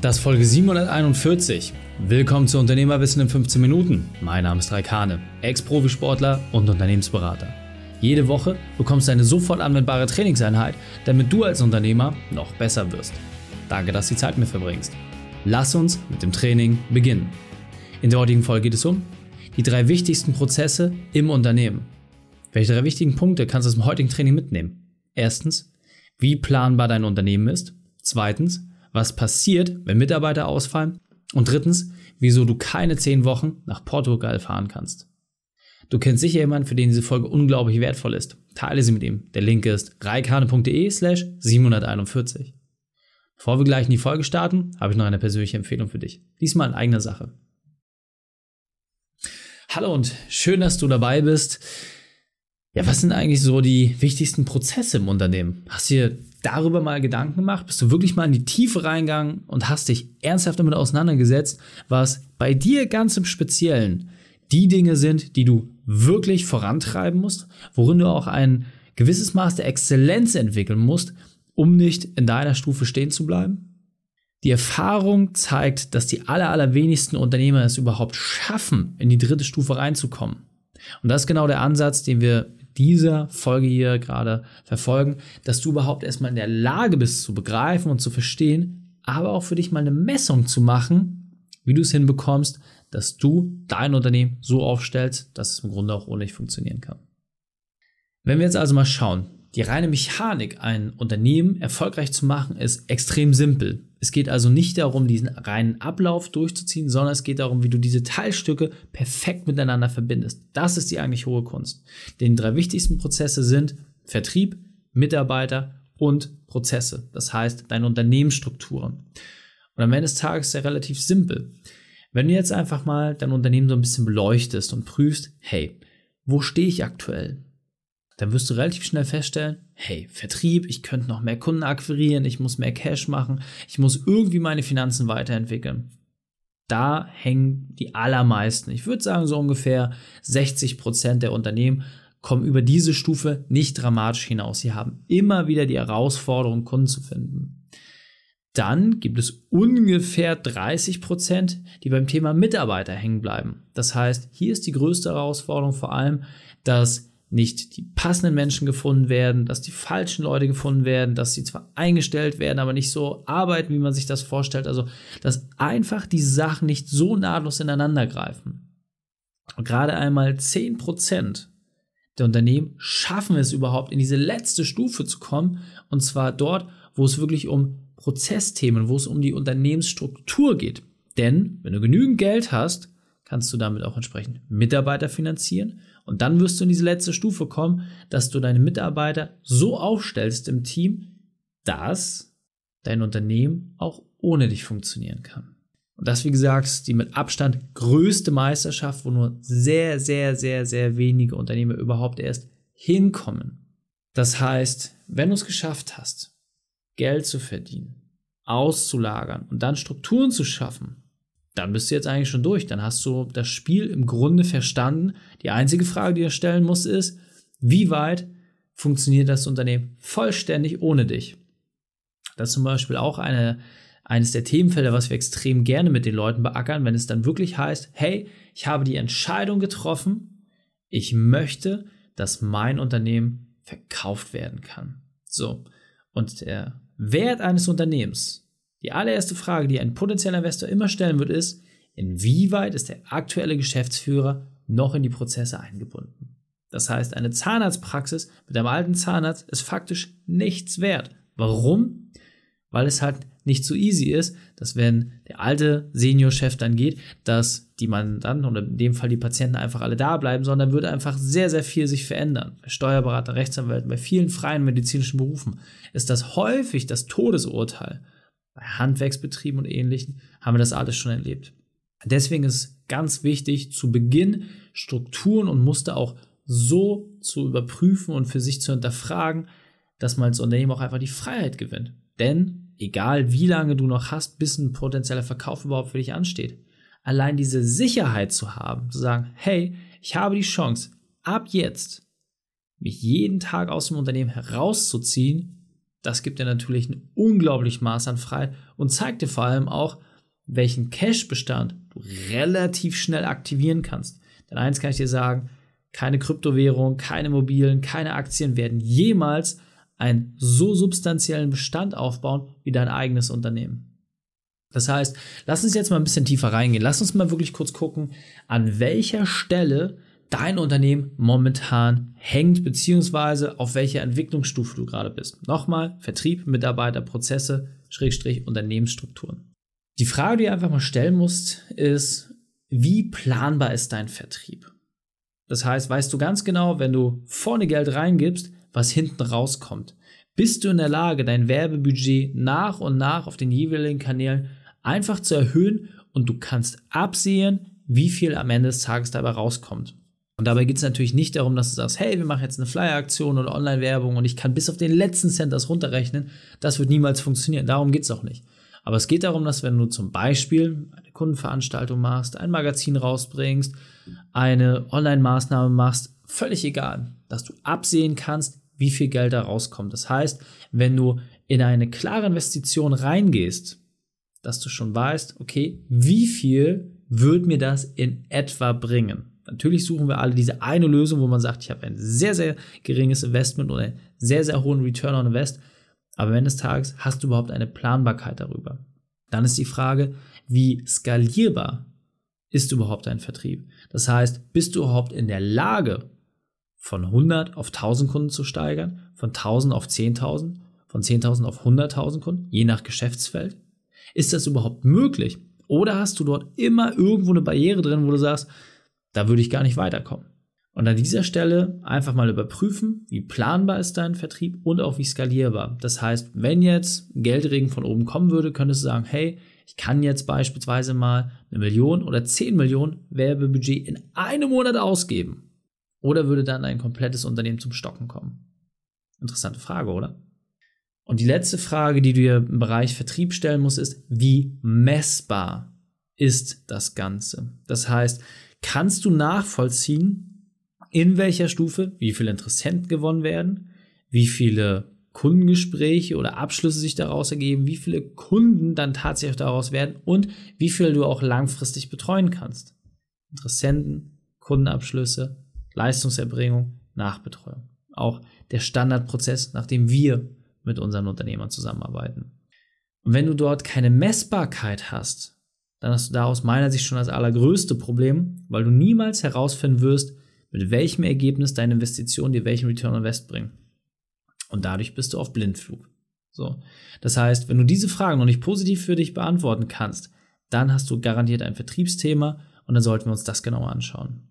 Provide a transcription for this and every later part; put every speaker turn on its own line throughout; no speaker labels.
Das ist Folge 741. Willkommen zu Unternehmerwissen in 15 Minuten. Mein Name ist Raik Hane, Ex-Profisportler und Unternehmensberater. Jede Woche bekommst du eine sofort anwendbare Trainingseinheit, damit du als Unternehmer noch besser wirst. Danke, dass du die Zeit mit verbringst. Lass uns mit dem Training beginnen. In der heutigen Folge geht es um die drei wichtigsten Prozesse im Unternehmen. Welche drei wichtigen Punkte kannst du aus dem heutigen Training mitnehmen? Erstens, wie planbar dein Unternehmen ist. Zweitens, was passiert, wenn Mitarbeiter ausfallen und drittens, wieso du keine zehn Wochen nach Portugal fahren kannst. Du kennst sicher jemanden, für den diese Folge unglaublich wertvoll ist. Teile sie mit ihm. Der Link ist reikane.de slash 741. Bevor wir gleich in die Folge starten, habe ich noch eine persönliche Empfehlung für dich. Diesmal in eigener Sache. Hallo und schön, dass du dabei bist. Ja, was sind eigentlich so die wichtigsten Prozesse im Unternehmen? Hast du dir darüber mal Gedanken gemacht? Bist du wirklich mal in die Tiefe reingegangen und hast dich ernsthaft damit auseinandergesetzt, was bei dir ganz im Speziellen die Dinge sind, die du wirklich vorantreiben musst, worin du auch ein gewisses Maß der Exzellenz entwickeln musst, um nicht in deiner Stufe stehen zu bleiben? Die Erfahrung zeigt, dass die aller, allerwenigsten Unternehmer es überhaupt schaffen, in die dritte Stufe reinzukommen. Und das ist genau der Ansatz, den wir dieser Folge hier gerade verfolgen, dass du überhaupt erstmal in der Lage bist zu begreifen und zu verstehen, aber auch für dich mal eine Messung zu machen, wie du es hinbekommst, dass du dein Unternehmen so aufstellst, dass es im Grunde auch ohne dich funktionieren kann. Wenn wir jetzt also mal schauen, die reine Mechanik, ein Unternehmen erfolgreich zu machen, ist extrem simpel. Es geht also nicht darum, diesen reinen Ablauf durchzuziehen, sondern es geht darum, wie du diese Teilstücke perfekt miteinander verbindest. Das ist die eigentlich hohe Kunst. Denn die drei wichtigsten Prozesse sind Vertrieb, Mitarbeiter und Prozesse. Das heißt, deine Unternehmensstrukturen. Und am Ende des Tages ist er relativ simpel. Wenn du jetzt einfach mal dein Unternehmen so ein bisschen beleuchtest und prüfst, hey, wo stehe ich aktuell? Dann wirst du relativ schnell feststellen, hey, Vertrieb, ich könnte noch mehr Kunden akquirieren, ich muss mehr Cash machen, ich muss irgendwie meine Finanzen weiterentwickeln. Da hängen die allermeisten, ich würde sagen so ungefähr 60 Prozent der Unternehmen kommen über diese Stufe nicht dramatisch hinaus. Sie haben immer wieder die Herausforderung, Kunden zu finden. Dann gibt es ungefähr 30 Prozent, die beim Thema Mitarbeiter hängen bleiben. Das heißt, hier ist die größte Herausforderung vor allem, dass nicht die passenden Menschen gefunden werden, dass die falschen Leute gefunden werden, dass sie zwar eingestellt werden, aber nicht so arbeiten, wie man sich das vorstellt. Also, dass einfach die Sachen nicht so nahtlos ineinander greifen. Und gerade einmal 10% der Unternehmen schaffen es überhaupt, in diese letzte Stufe zu kommen. Und zwar dort, wo es wirklich um Prozessthemen, wo es um die Unternehmensstruktur geht. Denn wenn du genügend Geld hast, kannst du damit auch entsprechend Mitarbeiter finanzieren und dann wirst du in diese letzte Stufe kommen, dass du deine Mitarbeiter so aufstellst im Team, dass dein Unternehmen auch ohne dich funktionieren kann. Und das, wie gesagt, die mit Abstand größte Meisterschaft, wo nur sehr, sehr, sehr, sehr wenige Unternehmer überhaupt erst hinkommen. Das heißt, wenn du es geschafft hast, Geld zu verdienen, auszulagern und dann Strukturen zu schaffen, dann bist du jetzt eigentlich schon durch. Dann hast du das Spiel im Grunde verstanden. Die einzige Frage, die du stellen musst, ist, wie weit funktioniert das Unternehmen vollständig ohne dich? Das ist zum Beispiel auch eine, eines der Themenfelder, was wir extrem gerne mit den Leuten beackern, wenn es dann wirklich heißt, hey, ich habe die Entscheidung getroffen, ich möchte, dass mein Unternehmen verkauft werden kann. So. Und der Wert eines Unternehmens die allererste Frage, die ein potenzieller Investor immer stellen wird, ist, inwieweit ist der aktuelle Geschäftsführer noch in die Prozesse eingebunden? Das heißt, eine Zahnarztpraxis mit einem alten Zahnarzt ist faktisch nichts wert. Warum? Weil es halt nicht so easy ist, dass wenn der alte Seniorchef dann geht, dass die Mandanten oder in dem Fall die Patienten einfach alle da bleiben, sondern würde einfach sehr, sehr viel sich verändern. Bei Steuerberater, Rechtsanwälten, bei vielen freien medizinischen Berufen ist das häufig das Todesurteil bei Handwerksbetrieben und ähnlichen haben wir das alles schon erlebt. Deswegen ist ganz wichtig, zu Beginn Strukturen und Muster auch so zu überprüfen und für sich zu hinterfragen, dass man als Unternehmen auch einfach die Freiheit gewinnt. Denn egal wie lange du noch hast, bis ein potenzieller Verkauf überhaupt für dich ansteht, allein diese Sicherheit zu haben, zu sagen, hey, ich habe die Chance, ab jetzt mich jeden Tag aus dem Unternehmen herauszuziehen, Das gibt dir natürlich ein unglaublich Maß an Freiheit und zeigt dir vor allem auch, welchen Cash-Bestand du relativ schnell aktivieren kannst. Denn eins kann ich dir sagen, keine Kryptowährung, keine Mobilen, keine Aktien werden jemals einen so substanziellen Bestand aufbauen wie dein eigenes Unternehmen. Das heißt, lass uns jetzt mal ein bisschen tiefer reingehen. Lass uns mal wirklich kurz gucken, an welcher Stelle dein Unternehmen momentan hängt, beziehungsweise auf welcher Entwicklungsstufe du gerade bist. Nochmal, Vertrieb, Mitarbeiter, Prozesse, Schrägstrich, Unternehmensstrukturen. Die Frage, die du einfach mal stellen musst, ist, wie planbar ist dein Vertrieb? Das heißt, weißt du ganz genau, wenn du vorne Geld reingibst, was hinten rauskommt. Bist du in der Lage, dein Werbebudget nach und nach auf den jeweiligen Kanälen einfach zu erhöhen und du kannst absehen, wie viel am Ende des Tages dabei rauskommt. Und dabei geht es natürlich nicht darum, dass du sagst, hey, wir machen jetzt eine Flyer-Aktion oder Online-Werbung und ich kann bis auf den letzten Cent das runterrechnen. Das wird niemals funktionieren. Darum geht es auch nicht. Aber es geht darum, dass wenn du zum Beispiel eine Kundenveranstaltung machst, ein Magazin rausbringst, eine Online-Maßnahme machst, völlig egal, dass du absehen kannst, wie viel Geld da rauskommt. Das heißt, wenn du in eine klare Investition reingehst, dass du schon weißt, okay, wie viel wird mir das in etwa bringen? Natürlich suchen wir alle diese eine Lösung, wo man sagt, ich habe ein sehr, sehr geringes Investment oder einen sehr, sehr hohen Return on Invest. Aber wenn des Tages hast du überhaupt eine Planbarkeit darüber. Dann ist die Frage, wie skalierbar ist überhaupt dein Vertrieb? Das heißt, bist du überhaupt in der Lage, von 100 auf 1000 Kunden zu steigern, von 1000 auf 10.000, von 10.000 auf 100.000 Kunden, je nach Geschäftsfeld? Ist das überhaupt möglich? Oder hast du dort immer irgendwo eine Barriere drin, wo du sagst, da würde ich gar nicht weiterkommen? Und an dieser Stelle einfach mal überprüfen, wie planbar ist dein Vertrieb und auch wie skalierbar. Das heißt, wenn jetzt Geldregen von oben kommen würde, könntest du sagen, hey, ich kann jetzt beispielsweise mal eine Million oder zehn Millionen Werbebudget in einem Monat ausgeben. Oder würde dann ein komplettes Unternehmen zum Stocken kommen? Interessante Frage, oder? Und die letzte Frage, die du dir im Bereich Vertrieb stellen musst, ist, wie messbar ist das Ganze? Das heißt, kannst du nachvollziehen, in welcher Stufe wie viele Interessenten gewonnen werden, wie viele Kundengespräche oder Abschlüsse sich daraus ergeben, wie viele Kunden dann tatsächlich daraus werden und wie viel du auch langfristig betreuen kannst. Interessenten, Kundenabschlüsse, Leistungserbringung, Nachbetreuung. Auch der Standardprozess, nach dem wir mit unseren Unternehmern zusammenarbeiten. Und wenn du dort keine Messbarkeit hast, dann hast du da aus meiner Sicht schon das allergrößte Problem, weil du niemals herausfinden wirst, mit welchem Ergebnis deine Investitionen dir welchen Return on Invest bringen. Und dadurch bist du auf Blindflug. So. Das heißt, wenn du diese Fragen noch nicht positiv für dich beantworten kannst, dann hast du garantiert ein Vertriebsthema und dann sollten wir uns das genauer anschauen.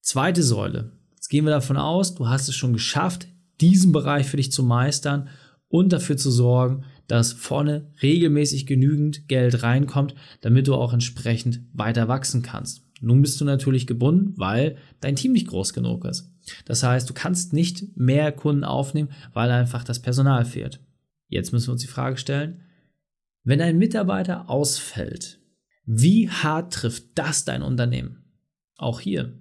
Zweite Säule. Jetzt gehen wir davon aus, du hast es schon geschafft, diesen Bereich für dich zu meistern und dafür zu sorgen, dass vorne regelmäßig genügend Geld reinkommt, damit du auch entsprechend weiter wachsen kannst. Nun bist du natürlich gebunden, weil dein Team nicht groß genug ist. Das heißt, du kannst nicht mehr Kunden aufnehmen, weil einfach das Personal fehlt. Jetzt müssen wir uns die Frage stellen, wenn ein Mitarbeiter ausfällt, wie hart trifft das dein Unternehmen? Auch hier,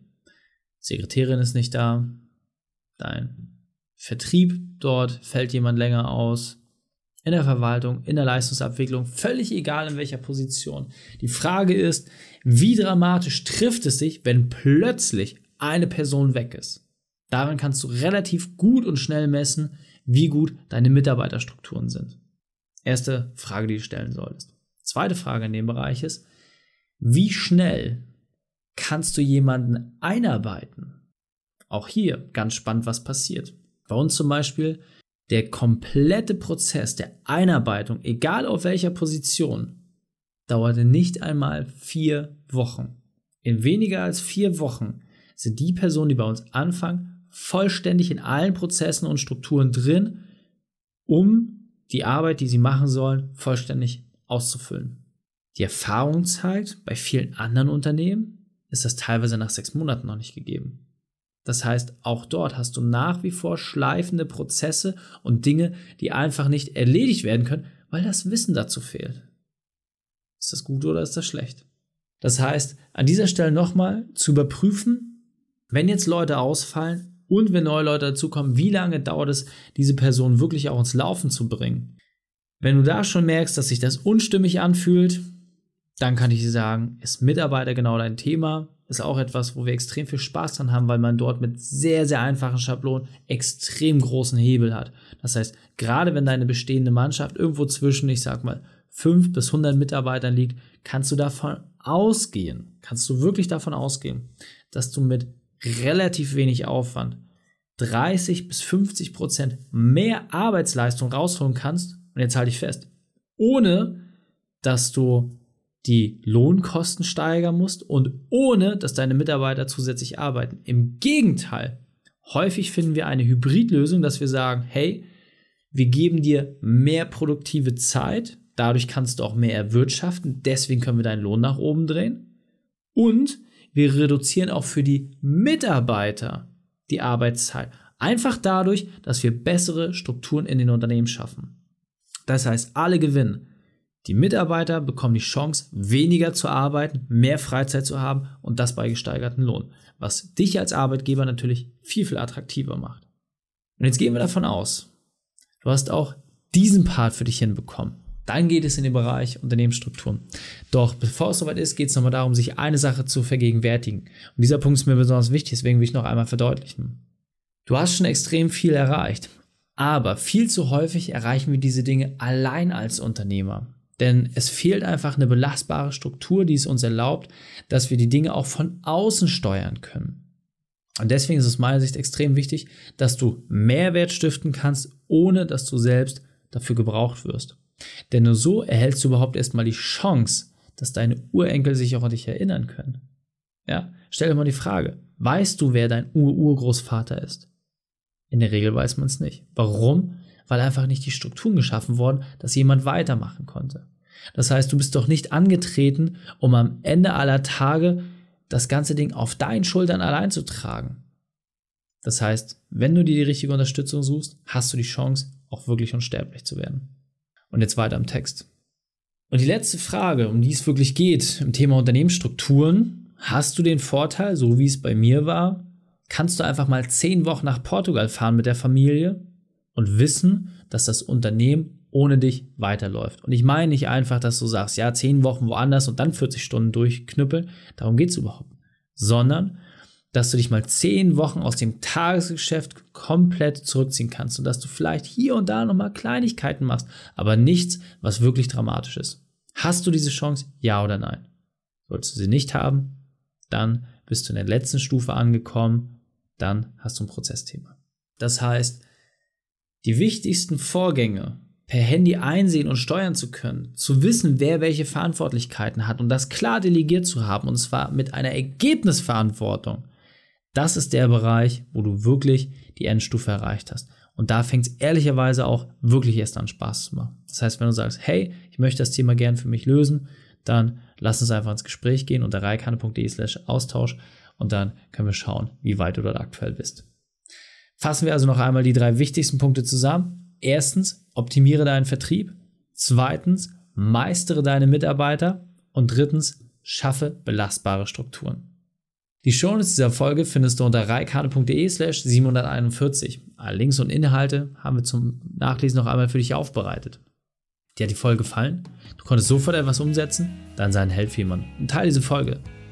Sekretärin ist nicht da, dein Vertrieb dort fällt jemand länger aus, in der Verwaltung, in der Leistungsabwicklung, völlig egal in welcher Position. Die Frage ist, wie dramatisch trifft es sich, wenn plötzlich eine Person weg ist? Daran kannst du relativ gut und schnell messen, wie gut deine Mitarbeiterstrukturen sind. Erste Frage, die du stellen solltest. Zweite Frage in dem Bereich ist, wie schnell kannst du jemanden einarbeiten? Auch hier ganz spannend, was passiert. Bei uns zum Beispiel der komplette Prozess der Einarbeitung, egal auf welcher Position, dauerte nicht einmal vier Wochen. In weniger als vier Wochen sind die Personen, die bei uns anfangen, vollständig in allen Prozessen und Strukturen drin, um die Arbeit, die sie machen sollen, vollständig auszufüllen. Die Erfahrung zeigt, bei vielen anderen Unternehmen ist das teilweise nach sechs Monaten noch nicht gegeben. Das heißt, auch dort hast du nach wie vor schleifende Prozesse und Dinge, die einfach nicht erledigt werden können, weil das Wissen dazu fehlt. Ist das gut oder ist das schlecht? Das heißt, an dieser Stelle nochmal zu überprüfen, wenn jetzt Leute ausfallen, Und wenn neue Leute dazukommen, wie lange dauert es, diese Person wirklich auch ins Laufen zu bringen? Wenn du da schon merkst, dass sich das unstimmig anfühlt, dann kann ich sagen, ist Mitarbeiter genau dein Thema. Ist auch etwas, wo wir extrem viel Spaß dran haben, weil man dort mit sehr, sehr einfachen Schablonen extrem großen Hebel hat. Das heißt, gerade wenn deine bestehende Mannschaft irgendwo zwischen, ich sag mal, 5 bis 100 Mitarbeitern liegt, kannst du davon ausgehen, kannst du wirklich davon ausgehen, dass du mit relativ wenig Aufwand 30 bis 50 Prozent mehr Arbeitsleistung rausholen kannst. Und jetzt halte ich fest, ohne dass du die Lohnkosten steigern musst und ohne, dass deine Mitarbeiter zusätzlich arbeiten. Im Gegenteil, häufig finden wir eine Hybridlösung, dass wir sagen, hey, wir geben dir mehr produktive Zeit, dadurch kannst du auch mehr erwirtschaften, deswegen können wir deinen Lohn nach oben drehen und wir reduzieren auch für die Mitarbeiter die Arbeitszeit. Einfach dadurch, dass wir bessere Strukturen in den Unternehmen schaffen. Das heißt, alle gewinnen. Die Mitarbeiter bekommen die Chance, weniger zu arbeiten, mehr Freizeit zu haben und das bei gesteigerten Lohn, was dich als Arbeitgeber natürlich viel, viel attraktiver macht. Und jetzt gehen wir davon aus, du hast auch diesen Part für dich hinbekommen. Dann geht es in den Bereich Unternehmensstrukturen. Doch bevor es soweit ist, geht es nochmal darum, sich eine Sache zu vergegenwärtigen. Und dieser Punkt ist mir besonders wichtig, deswegen will ich noch einmal verdeutlichen. Du hast schon extrem viel erreicht, aber viel zu häufig erreichen wir diese Dinge allein als Unternehmer. Denn es fehlt einfach eine belastbare Struktur, die es uns erlaubt, dass wir die Dinge auch von außen steuern können. Und deswegen ist es meiner Sicht extrem wichtig, dass du Mehrwert stiften kannst, ohne dass du selbst dafür gebraucht wirst. Denn nur so erhältst du überhaupt erstmal die Chance, dass deine Urenkel sich auch an dich erinnern können. Ja, stell dir mal die Frage, weißt du, wer dein Ur-Urgroßvater ist? In der Regel weiß man es nicht. Warum? weil einfach nicht die Strukturen geschaffen wurden, dass jemand weitermachen konnte. Das heißt, du bist doch nicht angetreten, um am Ende aller Tage das ganze Ding auf deinen Schultern allein zu tragen. Das heißt, wenn du dir die richtige Unterstützung suchst, hast du die Chance, auch wirklich unsterblich zu werden. Und jetzt weiter im Text. Und die letzte Frage, um die es wirklich geht, im Thema Unternehmensstrukturen, hast du den Vorteil, so wie es bei mir war, kannst du einfach mal zehn Wochen nach Portugal fahren mit der Familie und wissen, dass das Unternehmen ohne dich weiterläuft. Und ich meine nicht einfach, dass du sagst, ja, zehn Wochen woanders und dann 40 Stunden durchknüppeln. Darum geht es überhaupt. Sondern, dass du dich mal zehn Wochen aus dem Tagesgeschäft komplett zurückziehen kannst und dass du vielleicht hier und da nochmal Kleinigkeiten machst, aber nichts, was wirklich dramatisch ist. Hast du diese Chance? Ja oder nein? Solltest du sie nicht haben, dann bist du in der letzten Stufe angekommen, dann hast du ein Prozessthema. Das heißt, die wichtigsten Vorgänge per Handy einsehen und steuern zu können, zu wissen, wer welche Verantwortlichkeiten hat und das klar delegiert zu haben und zwar mit einer Ergebnisverantwortung, das ist der Bereich, wo du wirklich die Endstufe erreicht hast. Und da fängt es ehrlicherweise auch wirklich erst an Spaß zu machen. Das heißt, wenn du sagst, hey, ich möchte das Thema gern für mich lösen, dann lass uns einfach ins Gespräch gehen unter reikane.de slash Austausch und dann können wir schauen, wie weit du dort aktuell bist. Fassen wir also noch einmal die drei wichtigsten Punkte zusammen. Erstens, optimiere deinen Vertrieb. Zweitens, meistere deine Mitarbeiter. Und drittens, schaffe belastbare Strukturen. Die Shownotes dieser Folge findest du unter reikane.de slash 741. Alle Links und Inhalte haben wir zum Nachlesen noch einmal für dich aufbereitet. Dir hat die Folge gefallen? Du konntest sofort etwas umsetzen? Dann sei ein Held für jemanden und teile diese Folge.